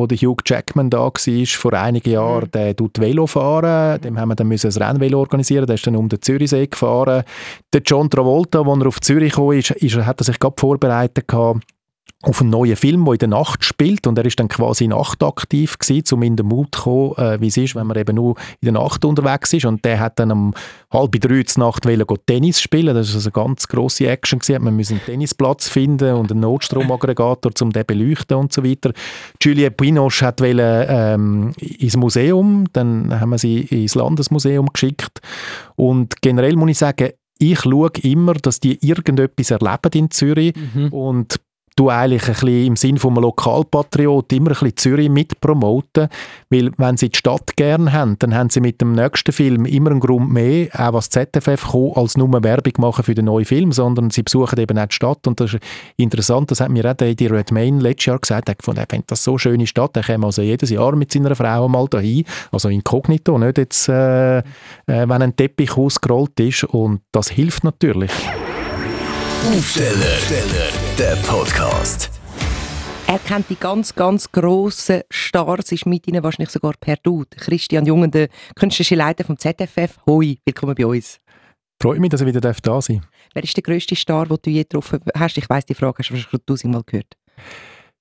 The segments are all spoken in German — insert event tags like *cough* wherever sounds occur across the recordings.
wo der Hugh Jackman da war, vor einigen Jahren, mhm. der tut Velo fahren, dem haben wir dann müssen ein Rennvelo organisieren, der ist dann um den Zürichsee gefahren. Der John Travolta, als er auf Zürich kam, ist, ist, hat er sich gerade vorbereitet gehabt, auf einen neuen Film, der in der Nacht spielt. Und er ist dann quasi nachtaktiv gewesen, um in den Mut zu kommen, äh, wie es ist, wenn man eben nur in der Nacht unterwegs ist. Und der hat dann um halb drei zur Nacht wollen, Tennis spielen, das ist also eine ganz grosse Action gewesen, man musste einen Tennisplatz finden und einen Notstromaggregator, um den beleuchten und so weiter. Juliette Binoche hat wollen, ähm, ins Museum, dann haben wir sie ins Landesmuseum geschickt. Und generell muss ich sagen, ich schaue immer, dass die irgendetwas erleben in Zürich. Mhm. und du eigentlich ein bisschen im Sinn von einem Lokalpatriot immer ein bisschen Zürich mitpromoten, weil wenn sie die Stadt gerne haben, dann haben sie mit dem nächsten Film immer einen Grund mehr, auch was ZFF kommt, als nur Werbung machen für den neuen Film, sondern sie besuchen eben auch die Stadt. Und das ist interessant, das hat mir auch die Redmayne letztes Jahr gesagt, er fand, er findet das so eine schöne Stadt, er käme also jedes Jahr mit seiner Frau mal dahin, also inkognito, nicht jetzt, äh, äh, wenn ein Teppich ausgerollt ist. Und das hilft natürlich. Aufsteller, der Podcast. Er kennt die ganz, ganz grossen Stars, ist mit ihnen wahrscheinlich sogar per Dude. Christian Jungen, der künstlerische Leiter vom ZFF. Hoi, willkommen bei uns. Freut mich, dass ich wieder da sein darf. Wer ist der grösste Star, den du je getroffen hast? Ich weiss, die Frage hast du wahrscheinlich schon tausendmal gehört.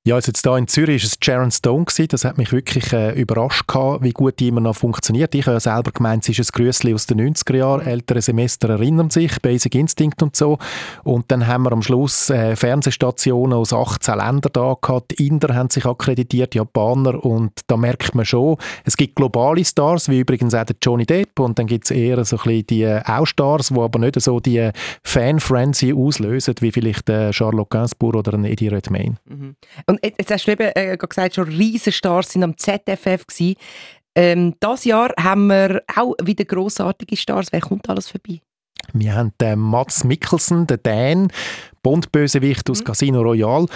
Ja, also jetzt hier in Zürich war es Sharon Stone. Gewesen. Das hat mich wirklich äh, überrascht, gehabt, wie gut die immer noch funktioniert. Ich habe ja selber gemeint, es ist ein Grüßli aus den 90er Jahren. Ältere Semester erinnern sich, Basic Instinct und so. Und dann haben wir am Schluss äh, Fernsehstationen aus 18 Ländern da gehabt. Die Inder haben sich akkreditiert, Japaner. Und da merkt man schon, es gibt globale Stars, wie übrigens auch der Johnny Depp. Und dann gibt es eher so ein bisschen die äh, die aber nicht so die Fan-Frenzy auslösen, wie vielleicht der Charlotte Gainsbourg oder Eddie Redmayne. Mhm. Und jetzt hast du eben äh, gesagt, schon Riesenstars sind am ZFF gewesen. Ähm, das Jahr haben wir auch wieder grossartige Stars. Wer kommt alles vorbei? Wir haben den Mats Mikkelsen, den Dan, Bond-Bösewicht aus mhm. Casino Royale.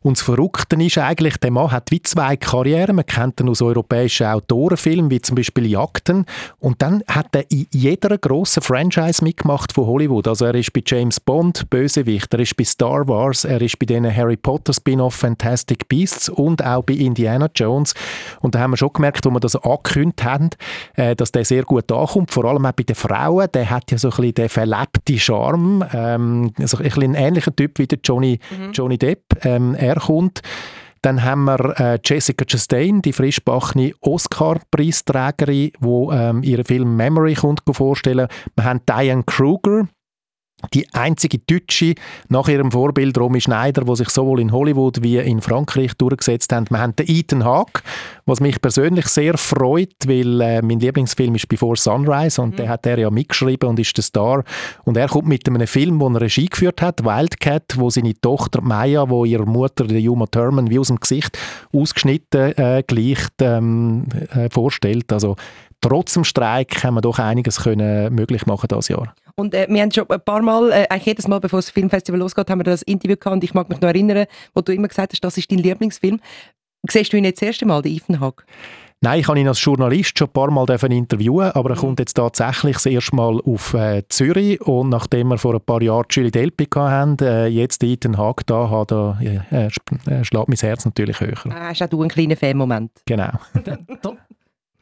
Und das Verrückte ist eigentlich, der Mann hat wie zwei Karrieren. Man kennt ihn aus europäischen Autorenfilmen, wie zum Beispiel Jagden. Und dann hat er in jeder grossen Franchise mitgemacht von Hollywood. Also er ist bei James Bond Bösewicht, er ist bei Star Wars, er ist bei den Harry Potter Spin-off Fantastic Beasts und auch bei Indiana Jones. Und da haben wir schon gemerkt, als wir das angekündigt haben, äh, dass der sehr gut ankommt. Vor allem auch bei den Frauen. Der hat ja so ein bisschen den verlebten Charme. Ähm, also ein bisschen ähnlicher Typ wie der Johnny, mhm. Johnny Depp. Ähm, er kommt. Dann haben wir äh, Jessica Chastain, die frischbachene Oscar-Preisträgerin, die ähm, ihren Film Memory kommt vorstellen. Wir haben Diane Kruger, die einzige Deutsche nach ihrem Vorbild Romy Schneider, wo sich sowohl in Hollywood wie in Frankreich durchgesetzt haben. Wir haben den Ethan Hawke, was mich persönlich sehr freut, weil äh, mein Lieblingsfilm ist Before Sunrise und mhm. den hat er ja mitgeschrieben und ist der Star. Und er kommt mit einem Film, wo er Regie geführt hat, Wildcat, wo seine Tochter Maya, wo ihre Mutter, die Uma Thurman, wie aus dem Gesicht ausgeschnitten äh, gleicht ähm, äh, vorstellt. Also trotz dem Streik haben wir doch einiges können möglich machen dieses Jahr. Und äh, wir haben schon ein paar Mal, äh, eigentlich jedes Mal, bevor das Filmfestival losgeht, haben wir das Interview gehabt und ich mag mich noch erinnern, wo du immer gesagt hast, das ist dein Lieblingsfilm. Siehst du ihn jetzt das erste Mal, den Ethan Hawke? Nein, ich habe ihn als Journalist schon ein paar Mal interviewen aber er kommt jetzt tatsächlich das erste Mal auf äh, Zürich und nachdem wir vor ein paar Jahren Julie Delpy hatten, äh, jetzt Ethan Hawke da, hat er, äh, äh, schlägt mein Herz natürlich höher. Ah, hast auch du einen kleinen Fan-Moment. Genau.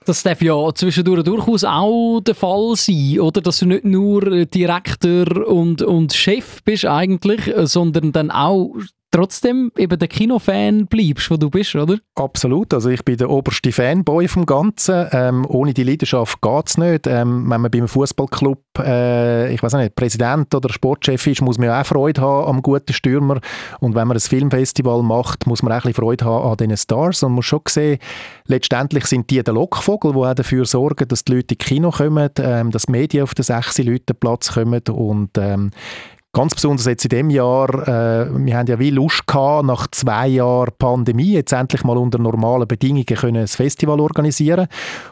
Das darf ja zwischendurch durchaus auch der Fall sein, oder? Dass du nicht nur Direktor und, und Chef bist eigentlich, sondern dann auch trotzdem eben der Kinofan bleibst, wo du bist, oder? Absolut. Also ich bin der oberste Fanboy vom Ganzen. Ähm, ohne die Leidenschaft geht es nicht. Ähm, wenn man beim Fußballclub, äh, ich weiß nicht, Präsident oder Sportchef ist, muss man ja auch Freude haben am guten Stürmer. Und wenn man ein Filmfestival macht, muss man auch ein Freude haben an diesen Stars. Und man muss schon sehen, letztendlich sind die der Lockvogel, die auch dafür sorgen, dass die Leute ins Kino kommen, ähm, dass die Medien auf den sechs Leuten Platz kommen. Und ähm, Ganz besonders jetzt in dem Jahr, äh, wir haben ja wie Lust gehabt, nach zwei Jahren Pandemie jetzt endlich mal unter normalen Bedingungen können ein Festival organisieren.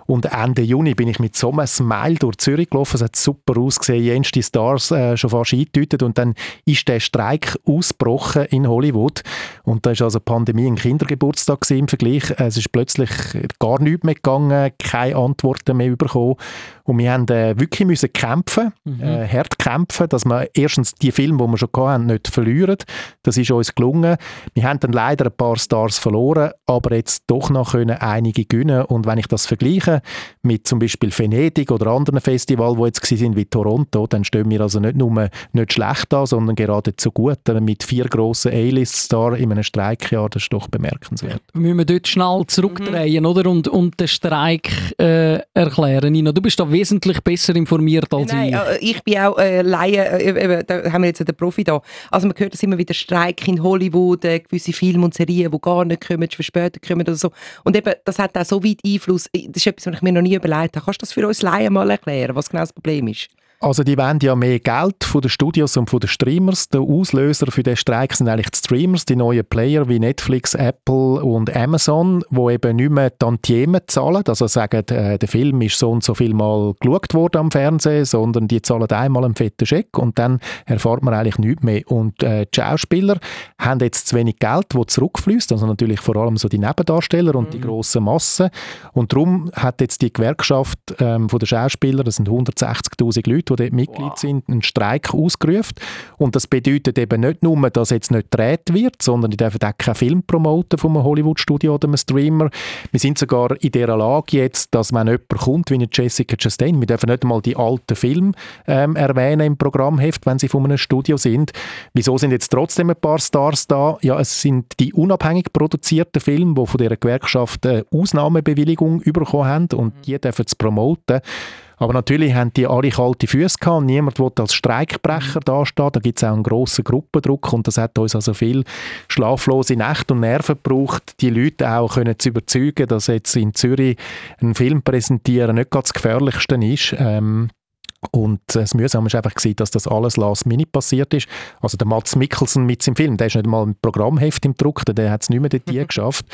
Und Ende Juni bin ich mit so einem Smile durch Zürich gelaufen, es hat super ausgesehen, jenste Stars äh, schon fast eingetütet. Und dann ist der Streik ausgebrochen in Hollywood. Und da ist also Pandemie ein Kindergeburtstag im Vergleich, es ist plötzlich gar nichts mehr gegangen, keine Antworten mehr bekommen Und wir haben äh, wirklich müssen kämpfen, Mhm. äh, hart kämpfen, dass wir erstens die Filme, die wir schon hatten, nicht verlieren. Das ist uns gelungen. Wir haben dann leider ein paar Stars verloren, aber jetzt doch noch können einige gewinnen. Und wenn ich das vergleiche mit zum Beispiel Venedig oder anderen Festivals, die jetzt sind wie Toronto, dann stehen wir also nicht nur nicht schlecht an, sondern geradezu gut. Äh, Mit vier grossen A-List-Stars in einem Streikjahr, das ist doch bemerkenswert. Müssen wir dort schnell zurückdrehen, oder? Und, und den Streik äh, erklären. Nina, du bist da wesentlich besser informiert als Nein, ich. äh, ich bin auch äh, Laie, äh, da haben wir jetzt den Profi da. Also man hört das immer wieder, Streik in Hollywood, äh, gewisse Filme und Serien, die gar nicht kommen, für später kommen oder so. Und eben, das hat auch so weit Einfluss, das ist etwas, was ich mir noch nie überlegt habe. Kannst du das für uns Laien mal erklären, was genau das Problem ist? Also die wollen ja mehr Geld von den Studios und von den Streamers. Der Auslöser für den Streik sind eigentlich die Streamers, die neuen Player wie Netflix, Apple und Amazon, wo eben nicht mehr Tantiemen zahlen, also sagen, äh, der Film ist so und so viel Mal geschaut worden am Fernsehen, sondern die zahlen einmal einen fetten Scheck und dann erfahrt man eigentlich nichts mehr. Und äh, die Schauspieler haben jetzt zu wenig Geld, das zurückfließt, also natürlich vor allem so die Nebendarsteller und die grossen Massen. Und darum hat jetzt die Gewerkschaft ähm, von der Schauspieler, das sind 160'000 Leute, die dort Mitglied sind, einen Streik ausgerufen. Und das bedeutet eben nicht nur, dass jetzt nicht gedreht wird, sondern die dürfen auch keinen Film promoten von einem Hollywood-Studio oder einem Streamer. Wir sind sogar in dieser Lage jetzt, dass wenn jemand kommt, wie eine Jessica Chastain, wir dürfen nicht einmal die alten Filme ähm, erwähnen im Programmheft, wenn sie von einem Studio sind. Wieso sind jetzt trotzdem ein paar Stars da? Ja, es sind die unabhängig produzierten Filme, die von dieser Gewerkschaft eine Ausnahmebewilligung bekommen haben und die dürfen es promoten. Aber natürlich haben die alle kalte Füße gehabt niemand will als Streikbrecher dastehen. Da gibt es auch einen grossen Gruppendruck und das hat uns also viel schlaflose Nächte und Nerven gebraucht, die Leute auch können zu überzeugen, dass jetzt in Zürich einen Film präsentieren nicht ganz das Gefährlichste ist. Ähm, und das Mühsame war einfach, gewesen, dass das alles last minute passiert ist. Also der Mats Mikkelsen mit seinem Film, der ist nicht mal im Programmheft im Druck, der hat es nicht mehr dort *laughs* geschafft.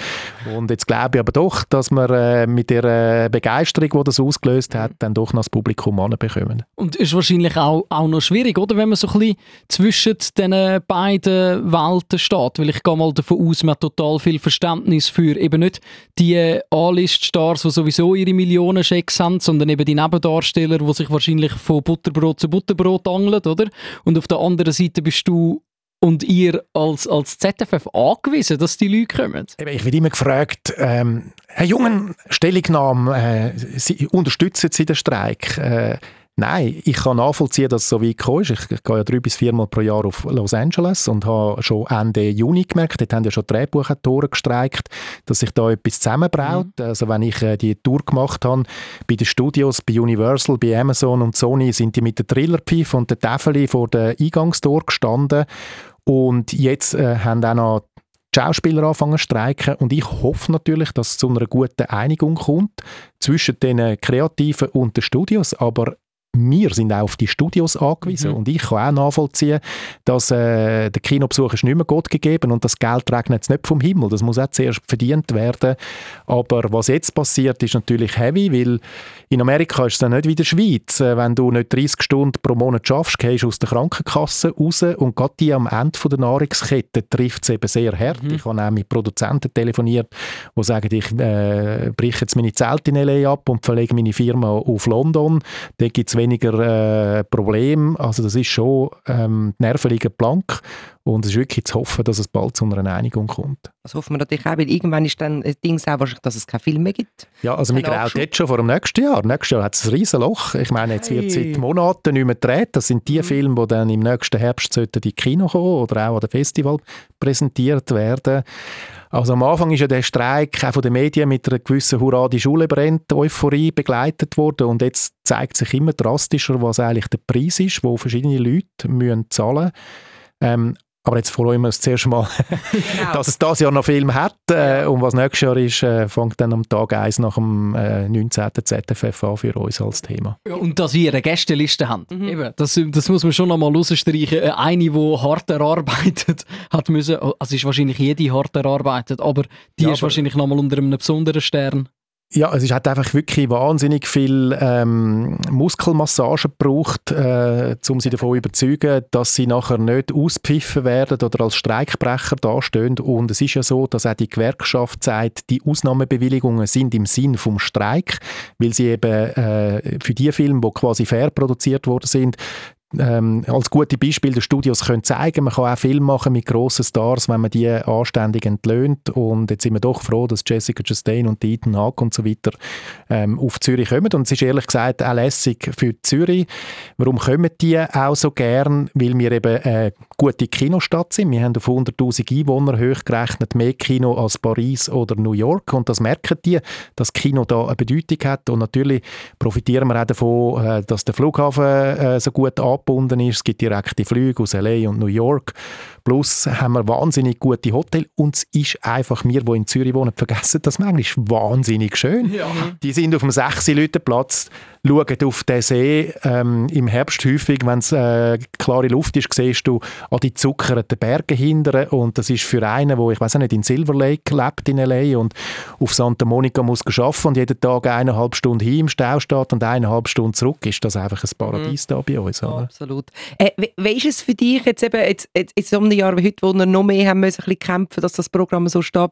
Und jetzt glaube ich aber doch, dass wir äh, mit der äh, Begeisterung, die das ausgelöst hat, dann doch noch das Publikum anbekommen. Und ist wahrscheinlich auch, auch noch schwierig, oder? Wenn man so ein bisschen zwischen den beiden Welten steht. Weil ich gehe mal davon aus, man hat total viel Verständnis für eben nicht die A-List-Stars, die sowieso ihre Millionen-Schecks haben, sondern eben die Nebendarsteller, die sich wahrscheinlich von Butterbrot zu Butterbrot angeln, oder? Und auf der anderen Seite bist du und ihr als, als ZFF angewiesen, dass die Leute kommen? Ich werde immer gefragt, ähm, Herr Jungen, Stellungnahme, äh, Sie, unterstützen Sie den Streik? Äh, Nein, ich kann nachvollziehen, dass es so weit gekommen ist. Ich, ich gehe ja drei bis viermal pro Jahr auf Los Angeles und habe schon Ende Juni gemerkt, dort haben ja schon Drehbuchautoren gestreikt, dass sich da etwas zusammenbraut. Mhm. Also wenn ich äh, die Tour gemacht habe, bei den Studios, bei Universal, bei Amazon und Sony, sind die mit der Trillerpfeife und der Tafel vor der Eingangstor gestanden und jetzt äh, haben auch noch die Schauspieler anfangen zu streiken und ich hoffe natürlich, dass es zu einer guten Einigung kommt zwischen den Kreativen und den Studios, aber wir sind auch auf die Studios angewiesen Mhm. und ich kann auch nachvollziehen, dass äh, der Kinobesuch ist nicht mehr Gott gegeben und das Geld regnet jetzt nicht vom Himmel, das muss auch zuerst verdient werden, aber was jetzt passiert, ist natürlich heavy, weil in Amerika ist es dann nicht wie in der Schweiz, Äh, wenn du nicht 30 Stunden pro Monat schaffst, gehst du aus der Krankenkasse raus und gerade die am Ende von der Nahrungskette trifft es eben sehr hart. Ich habe auch mit Produzenten telefoniert, die sagen, ich äh, breche jetzt meine Zelte in L.A. ab und verlege meine Firma auf London, da gibt es weniger äh, Probleme, also das ist schon ähm, die Nerven liegen blank und es ist wirklich zu hoffen, dass es bald zu einer Einigung kommt. Das hoffen wir natürlich auch, weil irgendwann ist dann ein Ding auch wahrscheinlich, dass es keinen Film mehr gibt. Ja, also wir grauen jetzt schon vor dem nächsten Jahr. Nächstes Jahr hat es ein riesen Loch. Ich meine, jetzt wird seit Monaten nicht mehr gedreht. Das sind die Filme, die dann im nächsten Herbst in die Kino kommen oder auch an den Festival präsentiert werden. Also am Anfang ist ja der Streik auch von den Medien mit einer gewissen Hurra, die Schule brennt, Euphorie begleitet worden und jetzt zeigt sich immer drastischer, was eigentlich der Preis ist, wo verschiedene Leute müssen zahlen ähm, aber jetzt freuen wir uns zuerst mal, Genau. *laughs* dass es dieses Jahr noch Film hat. Äh, und was nächstes Jahr ist, äh, fängt dann am Tag 1 nach dem äh, 19. ZFF an für uns als Thema. Ja, und dass wir eine Gästeliste haben. Eben, das, das muss man schon noch mal rausstreichen. Äh, Eine, die hart erarbeitet *laughs* hat müssen, also ist wahrscheinlich jede hart erarbeitet, aber die Ja, ist aber- wahrscheinlich noch mal unter einem besonderen Stern. Ja, es hat einfach wirklich wahnsinnig viel ähm, Muskelmassage gebraucht, äh, um sie davon zu überzeugen, dass sie nachher nicht auspfiffen werden oder als Streikbrecher dastehen. Und es ist ja so, dass auch die Gewerkschaft sagt, die Ausnahmebewilligungen sind im Sinn vom Streik, weil sie eben äh, für die Filme, die quasi fair produziert worden sind, ähm, als gute Beispiel der Studios können zeigen, man kann auch Filme machen mit grossen Stars, wenn man die anständig entlöhnt und jetzt sind wir doch froh, dass Jessica Chastain und Ethan Hawke und so weiter ähm, auf Zürich kommen und es ist ehrlich gesagt auch lässig für Zürich. Warum kommen die auch so gern? Weil wir eben eine gute Kinostadt sind. Wir haben auf 100'000 Einwohner hochgerechnet mehr Kino als Paris oder New York und das merken die, dass Kino da eine Bedeutung hat und natürlich profitieren wir auch davon, äh, dass der Flughafen äh, so gut anbietet angebunden ist. Es gibt direkte Flüge aus LA und New York. Plus haben wir wahnsinnig gute Hotels und es ist einfach, wir, die in Zürich wohnen, vergessen das manchmal wahnsinnig schön. Ja. Die sind auf dem 6 Platz, schauen auf den See ähm, im Herbst häufig, wenn es äh, klare Luft ist, siehst du an die zuckerten Berge hinten und das ist für einen, der, ich weiß nicht, in Silver Lake lebt in L.A. und auf Santa Monica muss arbeiten und jeden Tag eineinhalb Stunden hin im Stau steht und eineinhalb Stunden zurück, ist das einfach ein Paradies mhm. da bei uns. Oder? Absolut. Äh, wie ist es für dich jetzt eben, jetzt, jetzt, jetzt um einem Jahr wie heute, wo wir noch mehr haben müssen, ein bisschen kämpfen, dass das Programm so steht,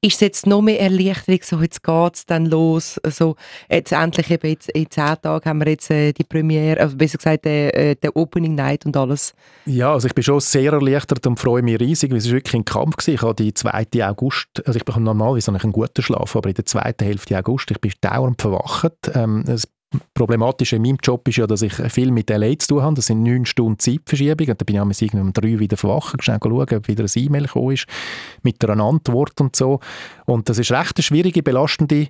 ist es jetzt noch mehr Erleichterung, so jetzt geht es dann los, also jetzt endlich eben jetzt, in zehn Tagen haben wir jetzt äh, die Premiere, also besser gesagt äh, der Opening Night und alles. Ja, also ich bin schon sehr erleichtert und freue mich riesig, weil es ist wirklich ein Kampf gewesen. Ich habe die 2. August, also ich bekomme normalerweise einen guten Schlaf, aber in der zweiten Hälfte August, ich bin dauernd verwacht. Ähm, es problematisch in meinem Job ist ja, dass ich viel mit LA zu tun habe. Das sind neun Stunden Zeitverschiebung. Und da bin ich irgendwie um drei wieder verwachen, schnell schauen, ob wieder ein E-Mail gekommen ist mit einer Antwort und so. Und das ist recht eine schwierige, belastende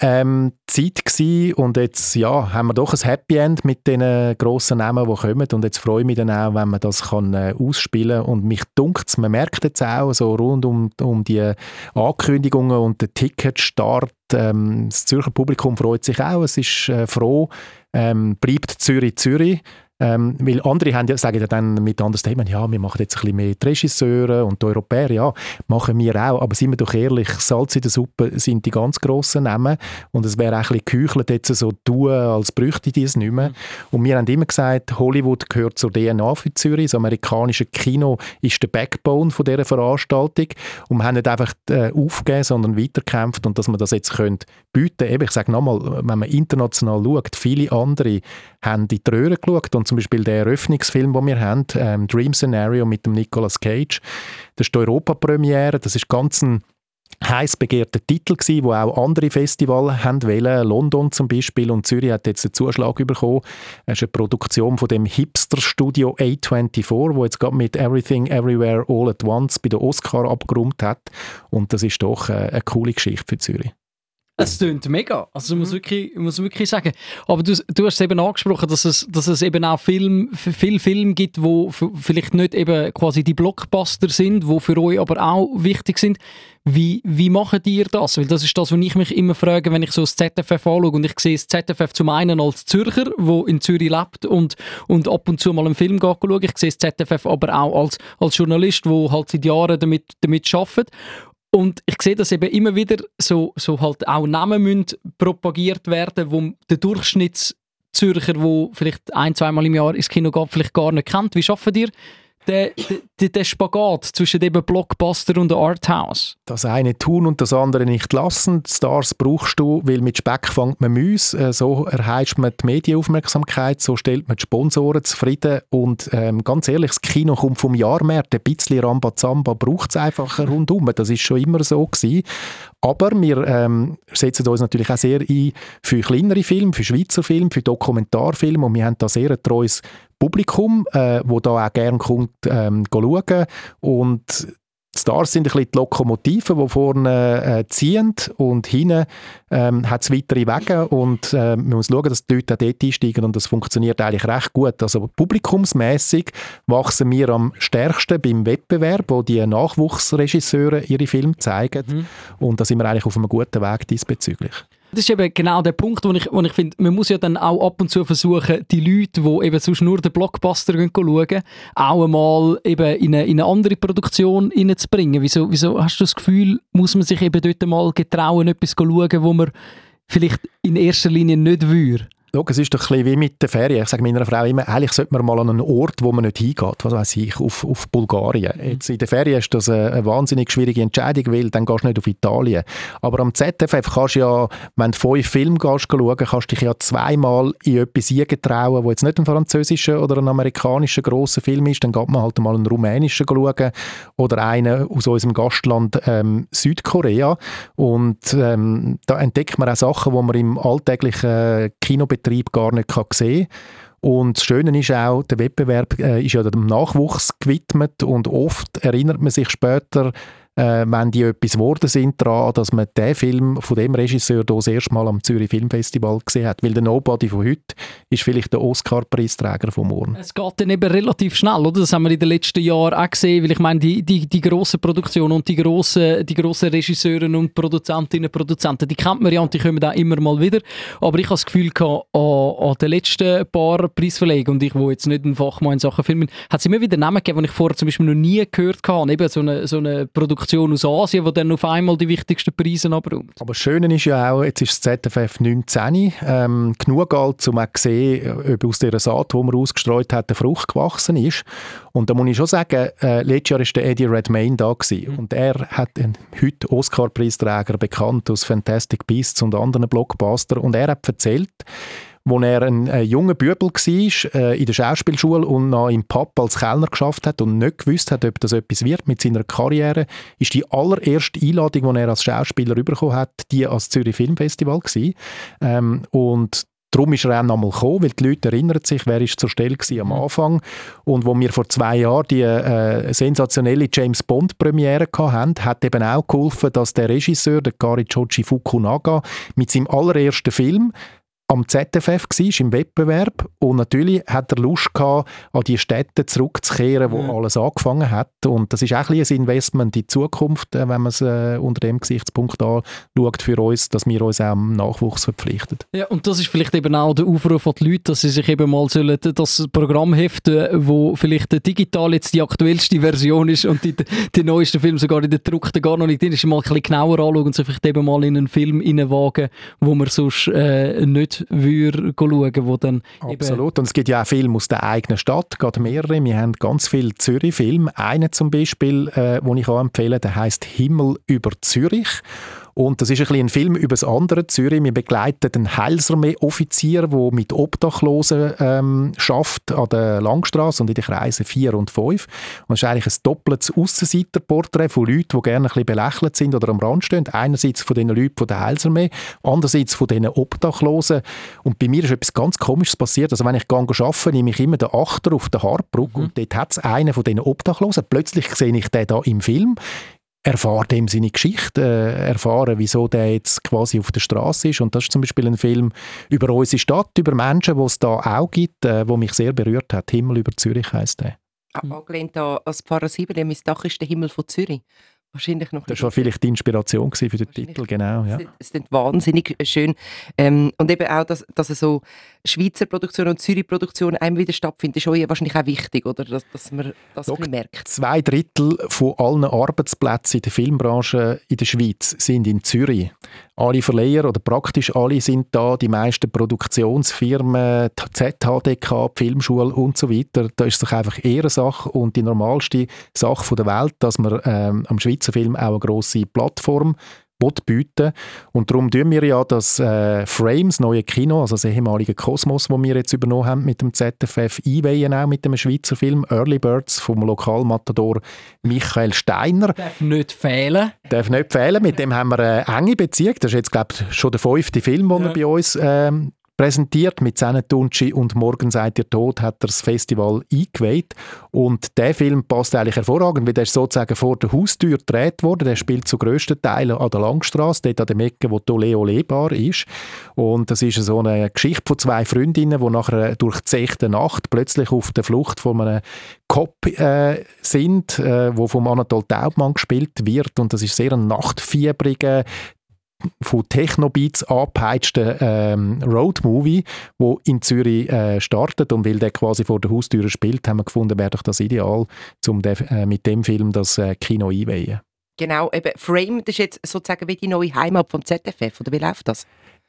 ähm, Zeit gewesen. und jetzt ja, haben wir doch ein Happy End mit den grossen Namen, die kommen. Und jetzt freue ich mich dann auch, wenn man das kann, äh, ausspielen kann. Und mich dunkt man merkt jetzt auch so rund um, um die Ankündigungen und den Ticketstart, ähm, das Zürcher Publikum freut sich auch, es ist äh, froh, ähm, bleibt Zürich Zürich ähm, weil andere haben ja, sagen ja dann mit anderen Themen, ja, wir machen jetzt ein bisschen mehr die Regisseure und die Europäer, ja, machen wir auch, aber sind wir doch ehrlich, Salz in der Suppe sind die ganz grossen Namen. Und es wäre auch ein bisschen geheuchelt, jetzt so tun, als bräuchte die es nicht mehr. Und wir haben immer gesagt, Hollywood gehört zur DNA für Zürich, das amerikanische Kino ist der Backbone von dieser Veranstaltung. Und wir haben nicht einfach äh, aufgegeben, sondern weitergekämpft und dass wir das jetzt können bieten. Eben, ich sage nochmal, wenn man international schaut, viele andere haben in die Röhre geschaut und zum Beispiel der Eröffnungsfilm, den wir haben, ähm, Dream Scenario mit dem Nicolas Cage, das ist die Europapremiere, das ist ganz ein heiß begehrter Titel gewesen, wo auch andere Festivals haben wollen, London zum Beispiel und Zürich hat jetzt einen Zuschlag bekommen. Es ist eine Produktion von dem Hipster-Studio A24, wo jetzt gerade mit Everything Everywhere All at Once bei der Oscar abgeräumt hat und das ist doch eine, äh, eine coole Geschichte für Zürich. Es klingt mega. Also ich muss, mhm. wirklich, ich muss wirklich sagen. Aber du, du hast es eben angesprochen, dass es, dass es eben auch Film, viele Filme gibt, wo vielleicht nicht eben quasi die Blockbuster sind, wo für euch aber auch wichtig sind. Wie, wie machen ihr das? Weil das ist das, was ich mich immer frage, wenn ich so das ZFF anschaue. Und ich sehe das ZFF zum einen als Zürcher, wo in Zürich lebt und, und ab und zu mal einen Film schaue. Ich sehe das ZFF aber auch als, als Journalist, der halt seit Jahren damit, damit arbeitet. Und ich sehe, dass eben immer wieder so, so halt auch Namen müssen propagiert werden, wo der Durchschnittszürcher, der vielleicht ein, zweimal im Jahr ins Kino geht, vielleicht gar nicht kennt. Wie schaffen ihr der, der, der Spagat zwischen dem Blockbuster und der Arthouse. Das eine tun und das andere nicht lassen. Stars brauchst du, weil mit Speck fängt man Müs. Äh, so erheischt man die Medienaufmerksamkeit, so stellt man die Sponsoren zufrieden. Und ähm, ganz ehrlich, das Kino kommt vom Jahr mehr. Ein bisschen Rambazamba braucht es einfach rundum. Das ist schon immer so gewesen. Aber wir ähm, setzen uns natürlich auch sehr ein für kleinere Filme, für Schweizer Filme, für Dokumentarfilme und wir haben da sehr ein treues Publikum, äh, wo da auch gerne kommt, ähm, schauen und die Stars sind ein bisschen die Lokomotiven, die vorne äh, ziehen und hinten ähm, hat es weitere Wege und äh, man muss schauen, dass die Leute auch dort einsteigen und das funktioniert eigentlich recht gut. Also publikumsmäßig wachsen wir am stärksten beim Wettbewerb, wo die Nachwuchsregisseure ihre Filme zeigen mhm. und da sind wir eigentlich auf einem guten Weg diesbezüglich. Das ist eben genau der Punkt, wo ich, wo ich finde, man muss ja dann auch ab und zu versuchen, die Leute, die eben sonst nur den Blockbuster gehen, schauen, auch einmal eben in eine, in eine andere Produktion reinzubringen. Wieso, wieso hast du das Gefühl, muss man sich eben dort mal getrauen, etwas zu schauen, wo man vielleicht in erster Linie nicht würde? Schau, es ist doch ein bisschen wie mit der Ferien. Ich sage meiner Frau immer, eigentlich sollte man mal an einen Ort, wo man nicht hingeht. Was weiß ich, auf, auf Bulgarien. Mhm. Jetzt in der Ferien ist das eine, eine wahnsinnig schwierige Entscheidung, weil dann gehst du nicht auf Italien. Aber am ZFF kannst du ja, wenn du fünf Filme gehst, schauen, kannst du dich ja zweimal in etwas trauen, wo jetzt nicht ein französischer oder ein amerikanischer grosser Film ist. Dann geht man halt mal einen rumänischen schauen oder einen aus unserem Gastland ähm, Südkorea. Und ähm, da entdeckt man auch Sachen, die man im alltäglichen Kinobetrieb Betrieb gar nicht sehen kann. Und das Schöne ist auch, der Wettbewerb äh, ist ja dem Nachwuchs gewidmet und oft erinnert man sich später äh, wenn die etwas geworden sind daran, dass man den Film von dem Regisseur hier das erste Mal am Zürich Filmfestival gesehen hat. Weil der Nobody von heute ist vielleicht der Oscar-Preisträger von morgen. Es geht dann eben relativ schnell, oder? Das haben wir in den letzten Jahren auch gesehen, weil ich meine, die, die, die grossen Produktionen und die grossen, die grossen Regisseure und Produzentinnen und Produzenten, die kennt man ja und die kommen auch immer mal wieder. Aber ich habe das Gefühl gehabt, an, an den letzten paar Preisverlegungen, und ich, wo jetzt nicht ein Fachmann in Sachen Filmen, hat es immer wieder Namen gegeben, die ich vorher zum Beispiel noch nie gehört habe. Eben so eine, so eine Produktion Produktion aus Asien, die dann auf einmal die wichtigsten Preise abräumt. Aber das Schöne ist ja auch, jetzt ist das ZFF 19, ähm, genug alt, um zu sehen, ob aus dieser Saat, die man ausgestreut hat, eine Frucht gewachsen ist. Und da muss ich schon sagen, äh, letztes Jahr war der Eddie Redmayne da gewesen. Mhm. und er hat einen heute Oscar-Preisträger bekannt aus Fantastic Beasts und anderen Blockbuster und er hat erzählt, wo er ein, ein junger Bübel war äh, in der Schauspielschule und noch im Pub als Kellner geschafft hat und nicht gewusst hat, ob das etwas wird mit seiner Karriere, ist die allererste Einladung, die er als Schauspieler bekommen hat, die als Zürich Filmfestival gewesen. Ähm, und Darum ist er auch nochmal gekommen, weil die Leute erinnern sich, wer ist zur Stelle am mhm. Anfang. Und wo wir vor zwei Jahren die äh, sensationelle James Bond Premiere hatten, hat eben auch geholfen, dass der Regisseur, der Kari Chochi Fukunaga, mit seinem allerersten Film am ZFF war, im Wettbewerb und natürlich hat er Lust gehabt, an die Städte zurückzukehren, wo mhm. alles angefangen hat und das ist auch ein, ein Investment in die Zukunft, äh, wenn man es äh, unter dem Gesichtspunkt anschaut für uns, dass wir uns auch am Nachwuchs verpflichten. Ja, und das ist vielleicht eben auch der Aufruf an die Leute, dass sie sich eben mal sollen, das Programm heften, wo vielleicht digital jetzt die aktuellste Version ist und die, die neuesten Filme sogar in der gedruckten gar noch nicht drin ist, mal ein bisschen genauer anschauen und sich vielleicht eben mal in einen Film reinwagen, wo man sonst äh, nicht würde schauen, wo dann Absolut, und es gibt ja auch Filme aus der eigenen Stadt, gerade mehrere. Wir haben ganz viele Zürich-Filme. Einen zum Beispiel, äh, den ich auch empfehle, der heißt Himmel über Zürich. Und das ist ein, ein Film über das andere Zürich. Wir begleiten einen Heilsarmee-Offizier, der mit Obdachlosen ähm, schafft an der Langstrasse und in den Kreisen 4 und 5. Und es ist eigentlich ein doppeltes Aussenseiterporträt von Leuten, die gerne ein bisschen belächelt sind oder am Rand stehen. Einerseits von den Leuten von der Heilsarmee, andererseits von den Obdachlosen. Und bei mir ist etwas ganz Komisches passiert. Also wenn ich gehe arbeite, nehme ich immer den Achter auf der Hartbrücke mhm. und dort hat es einen von diesen Obdachlosen. Plötzlich sehe ich den da im Film erfahren dem seine Geschichte, äh, erfahren, wieso der jetzt quasi auf der Straße ist. Und das ist zum Beispiel ein Film über unsere Stadt, über Menschen, die es da auch gibt, äh, wo mich sehr berührt hat. Himmel über Zürich heißt der. Angelehnt an das Pfarrer Sieben, mein Dach ist der Himmel von Zürich wahrscheinlich noch. Das war vielleicht die Inspiration für den Titel, genau. Ja. Es ist wahnsinnig schön. Ähm, und eben auch, dass, dass so Schweizer Produktion und Zürich Produktion einmal wieder stattfindet, ist auch wahrscheinlich auch wichtig, oder? Dass, dass man das Doch, merkt. Zwei Drittel von allen Arbeitsplätzen in der Filmbranche in der Schweiz sind in Zürich. Alle Verleiher oder praktisch alle sind da, die meisten Produktionsfirmen, ZHDK, Filmschule und so weiter. Da ist es doch einfach Ehrensache und die normalste Sache der Welt, dass man ähm, am Schweizer Film auch eine grosse Plattform bieten Und darum tun wir ja das äh, Frames, neue Kino, also das ehemalige Kosmos, das wir jetzt übernommen haben mit dem ZFF, einweihen auch mit dem Schweizer Film Early Birds vom Lokalmatador Michael Steiner. Darf nicht fehlen. Darf nicht fehlen. Mit dem haben wir eine enge Beziehung. Das ist jetzt, glaube ich, schon der fünfte Film, den ja. er bei uns ähm, präsentiert mit Tunci und Morgen seid ihr tot, hat er das Festival eingeweiht. Und der Film passt eigentlich hervorragend, weil der ist sozusagen vor der Haustür gedreht worden. Der spielt zu grössten Teilen an der Langstrasse, dort an der Ecke, wo Toleo lebbar ist. Und das ist so eine Geschichte von zwei Freundinnen, die nachher durch die sechste Nacht plötzlich auf der Flucht von einem Cop äh, sind, äh, wo vom Anatol Taubmann gespielt wird. Und das ist sehr ein nachtfiebriger, von Techno-Beats angepeitschten ähm, Road-Movie, der in Zürich äh, startet und weil der quasi vor der Haustür spielt, haben wir gefunden, wäre doch das ideal, um äh, mit dem Film das äh, Kino einweihen. Genau, eben Frame, das ist jetzt sozusagen wie die neue Heimat vom ZFF, oder wie läuft das?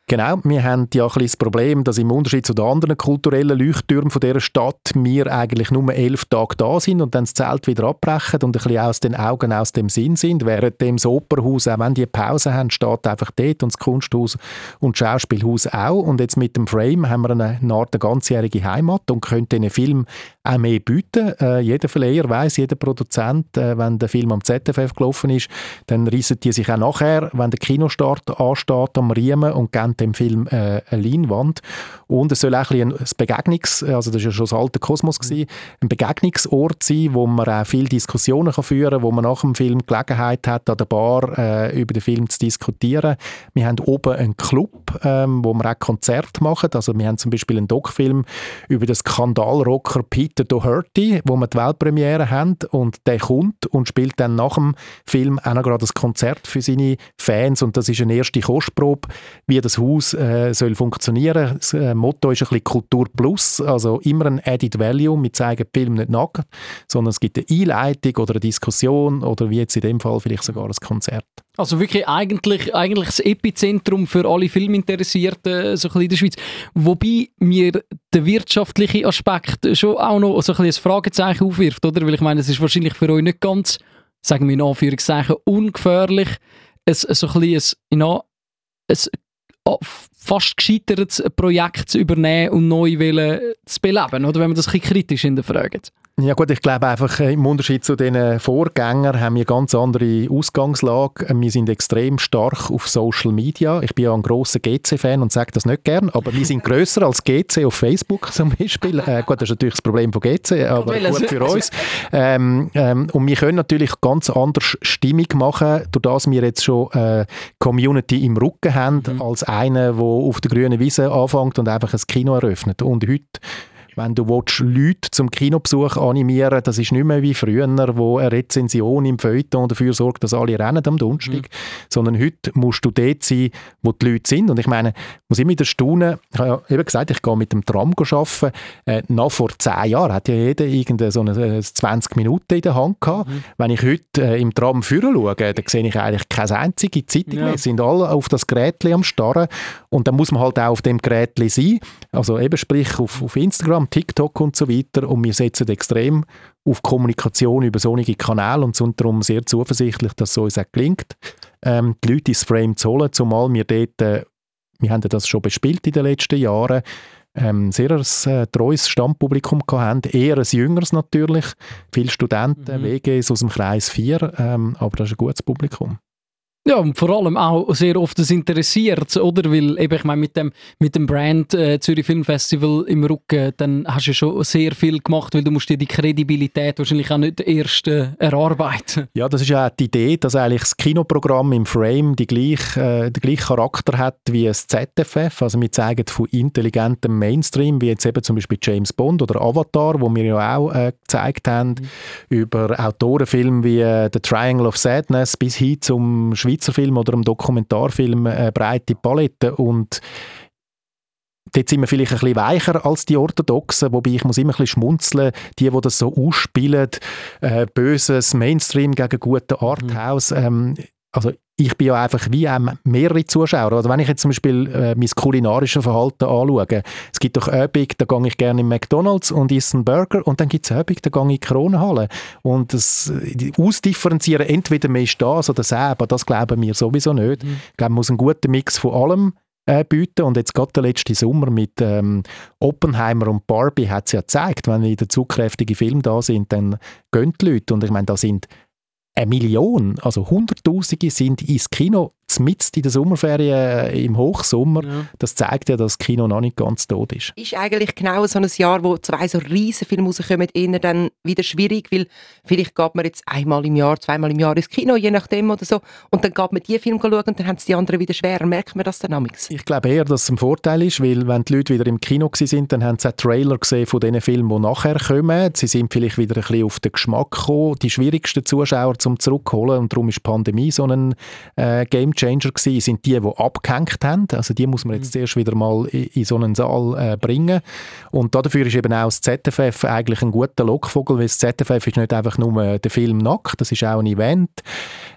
Genau, wir haben ja ein bisschen das Problem, dass im Unterschied zu den anderen kulturellen Leuchttürmen von dieser Stadt wir eigentlich nur elf Tage da sind und dann das Zelt wieder abbrechen und ein bisschen aus den Augen, aus dem Sinn sind. Während dem das Opernhaus, auch wenn die Pause haben, steht einfach dort und das Kunsthaus und das Schauspielhaus auch. Und jetzt mit dem Frame haben wir eine, eine Art eine ganzjährige Heimat und können diesen Film auch mehr bieten. Äh, jeder Verleiher weiß, jeder Produzent, äh, wenn der Film am ZFF gelaufen ist, dann rissen die sich auch nachher, wenn der Kinostart ansteht, am Riemen und geben dem Film äh, eine Leinwand. Und es soll auch ein, ein Begegnungs-, also das war ja schon das alte Kosmos, gewesen, ein Begegnungsort sein, wo man auch viele Diskussionen kann führen kann, wo man nach dem Film Gelegenheit hat, an der Bar äh, über den Film zu diskutieren. Wir haben oben einen Club, ähm, wo wir auch Konzerte machen. Also wir haben zum Beispiel einen Doc-Film über den Skandalrocker Peter Doherty, wo wir die Weltpremiere haben und der kommt und spielt dann nach dem Film auch noch gerade ein Konzert für seine Fans und das ist eine erste Kostprobe, wie das Haus äh, soll funktionieren. Das äh, Motto ist ein bisschen Kultur Plus, also immer ein Added Value. Wir zeigen den Film nicht nackt, sondern es gibt eine Einleitung oder eine Diskussion oder wie jetzt in dem Fall vielleicht sogar ein Konzert. Also wirklich eigentlich, eigentlich das Epizentrum für alle Filminteressierten so ein in der Schweiz. Wobei mir der wirtschaftliche Aspekt schon auch noch so ein, ein Fragezeichen aufwirft, oder? Weil ich meine, es ist wahrscheinlich für euch nicht ganz, sagen wir in Anführungszeichen, ungefährlich, ein, so ein, ein, ein, ein fast gescheitertes Projekt zu übernehmen und neu zu beleben, oder wenn man das ein bisschen kritisch hinterfragt. Ja gut, ich glaube einfach, äh, im Unterschied zu den Vorgängern haben wir ganz andere Ausgangslage. Wir sind extrem stark auf Social Media. Ich bin ja ein grosser GC-Fan und sage das nicht gern, aber wir sind grösser als GC auf Facebook *laughs* zum Beispiel. Äh, gut, das ist natürlich das Problem von GC, aber gut für uns. Ähm, ähm, und wir können natürlich ganz anders Stimmung machen, durch das wir jetzt schon eine äh, Community im Rücken haben, mhm. als einer, auf der grünen Wiese anfängt und einfach ein Kino eröffnet. Und heute wenn du willst, Leute zum Kinobesuch animieren das ist nicht mehr wie früher, wo eine Rezension im Feuilleton dafür sorgt, dass alle rennen am Donnerstag, mhm. sondern heute musst du dort sein, wo die Leute sind. Und ich meine, ich muss immer wieder staunen, ich habe ja eben gesagt, ich gehe mit dem Tram arbeiten. Äh, nach vor zehn Jahren hat ja jeder irgendeine so eine 20 Minuten in der Hand gehabt. Mhm. Wenn ich heute äh, im Tram führen schaue, dann sehe ich eigentlich keine einzige Zeitung ja. mehr. sind alle auf das Gerät am Starren und dann muss man halt auch auf dem Gerät sein. Also eben sprich auf, auf Instagram, TikTok und so weiter. Und wir setzen extrem auf Kommunikation über solche Kanäle und sind darum sehr zuversichtlich, dass es uns auch gelingt, ähm, die Leute ins Frame zu holen, zumal wir dort, äh, wir haben das schon bespielt in den letzten Jahren, ähm, sehr ein äh, treues Stammpublikum hatten, eher ein jüngeres natürlich, viele Studenten, mhm. WGs aus dem Kreis 4, ähm, aber das ist ein gutes Publikum. Ja, und vor allem auch sehr oft das interessiert, oder? Weil eben, ich meine, mit dem, mit dem Brand äh, Zürich Film Festival im Rücken, dann hast du schon sehr viel gemacht, weil du musst dir die Kredibilität wahrscheinlich auch nicht erst äh, erarbeiten. Ja, das ist ja auch die Idee, dass eigentlich das Kinoprogramm im Frame die gleich, äh, den gleichen Charakter hat wie das ZFF. Also wir zeigen von intelligentem Mainstream, wie jetzt eben zum Beispiel James Bond oder Avatar, wo wir ja auch äh, gezeigt haben, mhm. über Autorenfilme wie äh, The Triangle of Sadness bis hin zum Schweizer Schweizer Film oder einem Dokumentarfilm eine breite Palette und dort sind wir vielleicht ein bisschen weicher als die Orthodoxen, wobei ich muss immer ein bisschen schmunzeln, die, die das so ausspielen, äh, böses Mainstream gegen gute Arthouse, mhm. ähm, also ich bin ja einfach wie mehrere Zuschauer. Also wenn ich jetzt zum Beispiel äh, mein kulinarisches Verhalten anschaue, es gibt doch Abend, da gehe ich gerne in McDonalds und esse einen Burger und dann gibt es Abend, da gehe ich in die Kronenhalle. Und das Ausdifferenzieren, entweder man ist das oder das, aber das glauben wir sowieso nicht. Mhm. Ich glaube, man muss einen guten Mix von allem äh, bieten. Und jetzt gerade der letzte Sommer mit ähm, Oppenheimer und Barbie hat es ja gezeigt, wenn wieder zugkräftige Filme da sind, dann gehen die Leute. Und ich meine, da sind eine Million, also Hunderttausende sind ins Kino mitten in der Sommerferien äh, im Hochsommer, ja. das zeigt ja, dass das Kino noch nicht ganz tot ist. Ist eigentlich genau so ein Jahr, wo zwei so riesen Filme rauskommen, eher dann wieder schwierig, weil vielleicht geht man jetzt einmal im Jahr, zweimal im Jahr ins Kino, je nachdem oder so, und dann geht man die Filme schauen und dann haben es die anderen wieder schwerer. Merkt man das dann amigs? Ich glaube eher, dass es ein Vorteil ist, weil wenn die Leute wieder im Kino sind, dann haben sie auch Trailer gesehen von den Filmen, die nachher kommen. Sie sind vielleicht wieder ein bisschen auf den Geschmack gekommen, die schwierigsten Zuschauer zum zurückholen und darum ist die Pandemie so ein äh, Game Gamechanger gewesen, sind die, die abgehängt haben. Also die muss man jetzt mhm. zuerst wieder mal in, in so einen Saal äh, bringen. Und dafür ist eben auch das ZFF eigentlich ein guter Lockvogel, weil das ZFF ist nicht einfach nur der Film nackt, das ist auch ein Event.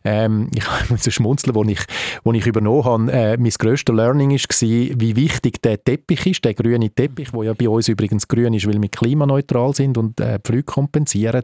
Ähm, *laughs* ich muss so schmunzeln, als ich, wo ich übernommen habe. Äh, mein grösstes Learning war, wie wichtig der Teppich ist, der grüne Teppich, der ja bei uns übrigens grün ist, weil wir klimaneutral sind und äh, Flüge kompensieren.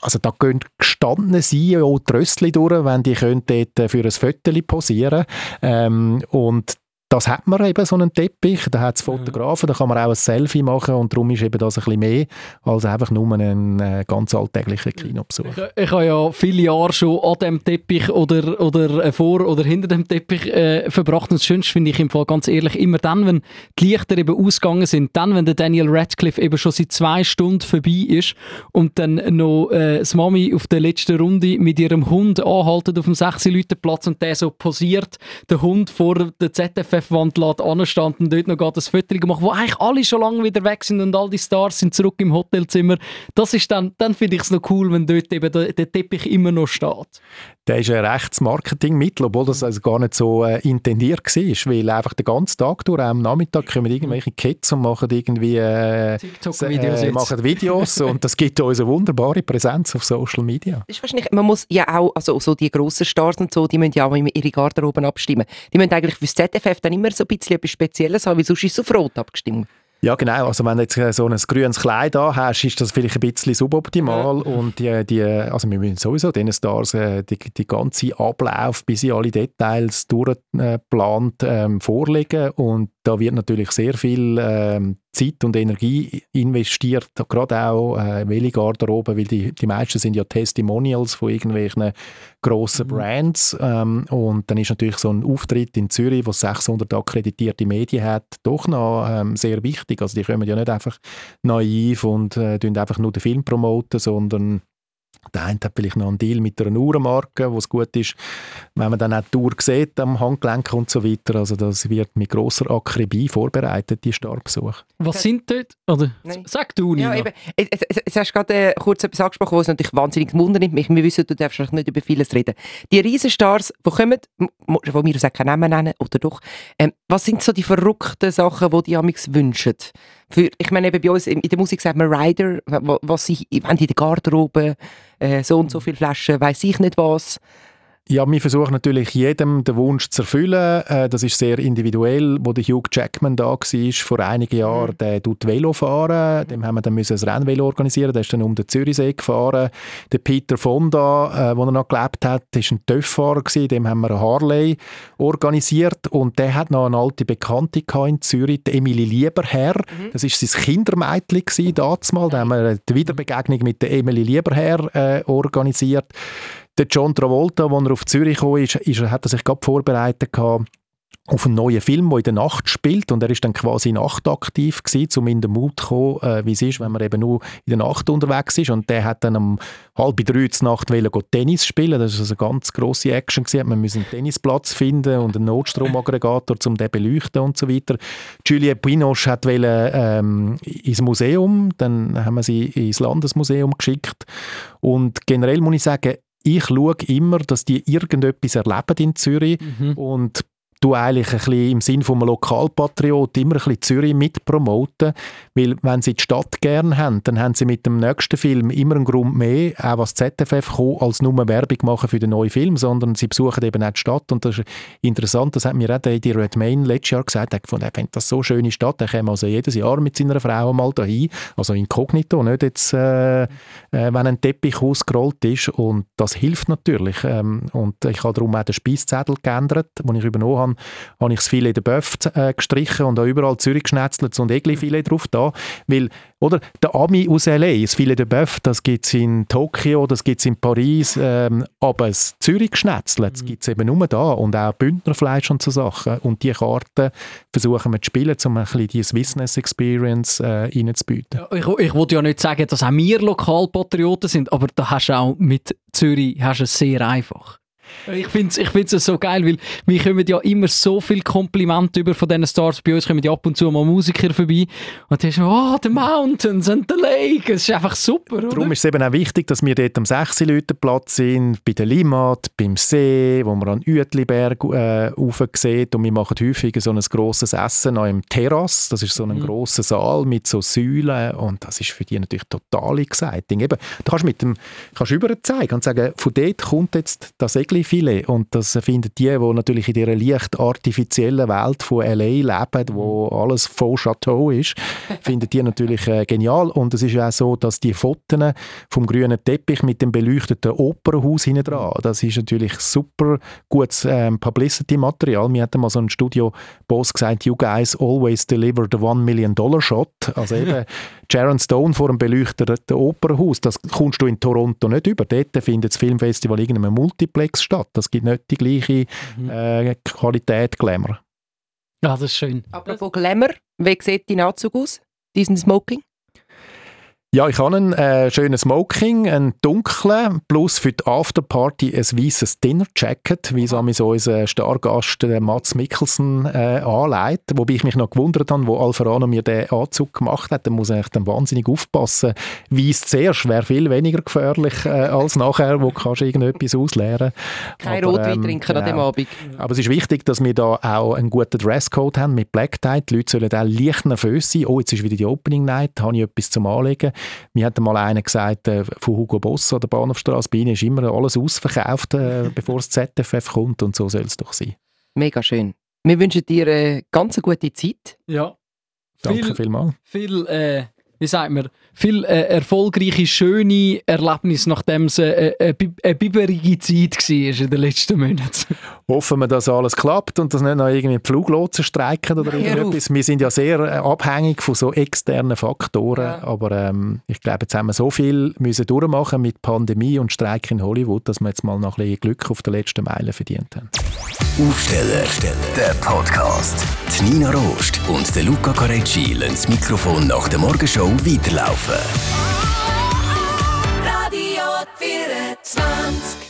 Also da gehen gestandene CEO Trössli durch, wenn die können dort äh, für ein Foto posieren. Ähm, und das hat man eben, so einen Teppich, da hat es Fotografen, da kann man auch ein Selfie machen und darum ist eben das ein bisschen mehr als einfach nur ein äh, ganz alltäglicher Kinobesuch. Ich, ich habe ja viele Jahre schon an dem Teppich oder, oder äh, vor oder hinter dem Teppich äh, verbracht. Und das Schönste finde ich im Fall ganz ehrlich immer dann, wenn die Lichter eben ausgegangen sind, dann, wenn der Daniel Radcliffe eben schon seit zwei Stunden vorbei ist und dann noch äh, das Mami auf der letzten Runde mit ihrem Hund anhaltet auf dem 6 Leute Platz und der so posiert, der Hund vor der ZFF ZDF-Wand anstand und dort noch gerade ein Foto gemacht, wo eigentlich alle schon lange wieder weg sind und all die Stars sind zurück im Hotelzimmer. Das ist dann, dann finde ich es noch cool, wenn dort eben der, der Teppich immer noch steht. Der ist ein rechtes Marketingmittel, obwohl das also gar nicht so äh, intendiert war, weil einfach den ganzen Tag durch, am Nachmittag kommen irgendwelche Kids und machen irgendwie äh, TikTok-Videos äh, machen Videos und das gibt uns eine wunderbare Präsenz auf Social Media. ist wahrscheinlich, man muss ja auch, also so die grossen Stars und so, die müssen ja auch ihre Garderoben abstimmen. Die müssen eigentlich für das ZFF dann immer so ein bisschen etwas Spezielles haben, weil sonst ist es auf Rot abgestimmt. Ja, genau. Also wenn du jetzt äh, so ein grünes Kleid da hast, ist das vielleicht ein bisschen suboptimal. Ja. Und die, die, also wir müssen sowieso diesen Stars äh, die, die ganze Ablauf bis in alle Details durchgeplant ähm, vorlegen. Und da wird natürlich sehr viel ähm, Zeit und Energie investiert, gerade auch äh, welche Garderobe, weil die, die meisten sind ja Testimonials von irgendwelchen grossen mhm. Brands ähm, und dann ist natürlich so ein Auftritt in Zürich, wo 600 akkreditierte Medien hat, doch noch ähm, sehr wichtig. Also die kommen ja nicht einfach naiv und äh, einfach nur den Film promoten, sondern der eine hat vielleicht noch einen Deal mit einer Uhrenmarke, wo es gut ist, wenn man dann auch die Uhr sieht am Handgelenk und so weiter. Also das wird mit grosser Akribie vorbereitet, die Starbesuche. Was sind dort? Oder sag du, Nina. Ja, eben. Es, hast gerade äh, kurz etwas angesprochen, was natürlich wahnsinnig wundert mich. Wir wissen, du darfst nicht über vieles reden. Die Riesenstars, die kommen, wo wir uns auch keinen Namen nennen, oder doch, ähm, was sind so die verrückten Sachen, die die amigs wünschen? Für, ich meine, eben bei uns in der Musik sagt man Rider, was sie, wenn die in der Garderobe äh, so und so viele Flaschen, weiß ich nicht was. Ja, wir versuchen natürlich jedem den Wunsch zu erfüllen. Äh, das ist sehr individuell. Wo der Hugh Jackman da war, vor einigen Jahren, mhm. der tut Velo fahren. Dem haben wir dann müssen ein Rennvelo organisieren. Der ist dann um den Zürichsee gefahren. Der Peter Fonda, äh, wo er noch gelebt hat, ist ein TÜV-Fahrer Dem haben wir eine Harley organisiert und der hat noch eine alte Bekannte in Zürich, die Emily Lieberherr. Mhm. Das ist sein Kindermädchen damals. Da haben wir die Wiederbegegnung mit der Emily Lieberherr äh, organisiert. Der John Travolta, als er auf Zürich kam, ist, ist, hat er sich gerade vorbereitet auf einen neuen Film, der in der Nacht spielt. Und er ist dann quasi nachtaktiv gewesen, um in den Mut zu kommen, äh, wie es ist, wenn man eben nur in der Nacht unterwegs ist. Und der hat dann um halb drei Uhr Nacht Tennis spielen. Das war also eine ganz grosse Action gewesen. man musste einen Tennisplatz finden und einen Notstromaggregator, um den beleuchten und so weiter. Julia Pinoche hat wollte, ähm, ins Museum, dann haben wir sie ins Landesmuseum geschickt. Und generell muss ich sagen, ich schaue immer, dass die irgendetwas erleben in Zürich mhm. und du eigentlich ein bisschen im Sinne von einem Lokalpatriot immer ein bisschen Zürich mitpromoten, weil wenn sie die Stadt gerne haben, dann haben sie mit dem nächsten Film immer einen Grund mehr, auch was ZFF kommt, als nur Werbung machen für den neuen Film, sondern sie besuchen eben auch die Stadt. Und das ist interessant, das hat mir auch die Redmayne letztes Jahr gesagt, er fand, er findet das so schöne Stadt, er käme also jedes Jahr mit seiner Frau mal dahin, also inkognito, nicht jetzt, äh, äh, wenn ein Teppich ausgerollt ist. Und das hilft natürlich. Ähm, und ich habe darum auch den Speiszettel geändert, den ich übernommen habe, habe, habe ich das Filet de Bœuf äh, gestrichen und auch überall Zürich geschnetzelt und Egli-Filet drauf da, weil, oder, der Ami aus L.A., das Filet de Bœuf, das gibt es in Tokio, das gibt es in Paris, ähm, aber das Zürich geschnetzelt, das mhm. gibt es eben nur da und auch Bündnerfleisch und so Sachen und die Karten versuchen wir zu spielen, um ein bisschen die Business Experience äh, reinzubieten. Ich, ich wollte ja nicht sagen, dass auch wir Lokalpatrioten sind, aber da hast du auch mit Zürich hast es sehr einfach. Ich finde es ich find's so geil, weil wir kommen ja immer so viel Komplimente über von diesen Stars. Bei uns kommen ja ab und zu mal Musiker vorbei und dann ist oh, the mountains and the lake. Es ist einfach super, oder? Darum ist es eben auch wichtig, dass wir dort am 6 Leute Platz sind, bei der Limmat, beim See, wo man an Uetliberg äh, sieht und wir machen häufig so ein grosses Essen an einem Terrass. Das ist so ein mhm. grosser Saal mit so Säulen und das ist für die natürlich total exciting. Eben, da kannst du mit dem kannst über zeigen und sagen, von dort kommt jetzt das Egli-Filet und das finden die, die natürlich in dieser leicht artifiziellen Welt von L.A. leben, wo alles voll Chateau ist, *laughs* finden die natürlich äh, genial und es ist auch so, dass die Fotos vom grünen Teppich mit dem beleuchteten Opernhaus hinten dran, das ist natürlich super gutes ähm, Publicity-Material. Wir hatten mal so ein Studio-Boss gesagt, you guys always deliver the one million dollar shot. Also *laughs* eben Sharon Stone vor einem beleuchteten Opernhaus, das kommst du in Toronto nicht über. Dort findet das Filmfestival in einem Multiplex statt. Das gibt nicht die gleiche mhm. äh, Qualität Glamour. Ja, das ist schön. Apropos Glamour, wie sieht dein Anzug aus? Diesen Smoking? Ja, ich habe einen äh, schönen Smoking, einen dunklen, plus für die Afterparty ein weißes Dinnerjacket, wie es unser Stargast der Mats Mikkelsen äh, anlegt. Wobei ich mich noch gewundert habe, wo Alfarano mir den Anzug gemacht hat. Da muss ich dann wahnsinnig aufpassen. Weiß zuerst wäre viel weniger gefährlich äh, als nachher, wo kannst du irgendetwas ausleeren. Kein Aber, Rotwein ähm, trinken an dem genau. Abend. Aber es ist wichtig, dass wir da auch einen guten Dresscode haben mit Black Tie. Die Leute sollen auch leicht nervös sein. Oh, jetzt ist wieder die Opening Night, habe ich etwas zum Anlegen. Mir hat mal einer gesagt, äh, von Hugo Boss an der Bahnhofstrasse, bei ihnen ist immer alles ausverkauft, äh, *laughs* bevor das ZFF kommt und so soll es doch sein. Mega schön. Wir wünschen dir eine ganz gute Zeit. Ja. Danke viel, vielmals. Viel, äh, wie sagt man, viel äh, erfolgreiche, schöne Erlebnisse, nachdem es äh, äh, eine biberige Zeit war in den letzten Monaten. Hoffen wir, dass alles klappt und dass nicht noch irgendwie Fluglotsen streiken oder irgendetwas. Wir sind ja sehr äh, abhängig von so externen Faktoren, ja. aber ähm, ich glaube, jetzt haben wir so viel müssen durchmachen mit Pandemie und Streik in Hollywood, dass wir jetzt mal noch ein bisschen Glück auf der letzten Meile verdient haben. Aufsteller, der Podcast. Die Nina Rost und der Luca Carecci lassen das Mikrofon nach der Morgenshow weiterlaufen. Radio 24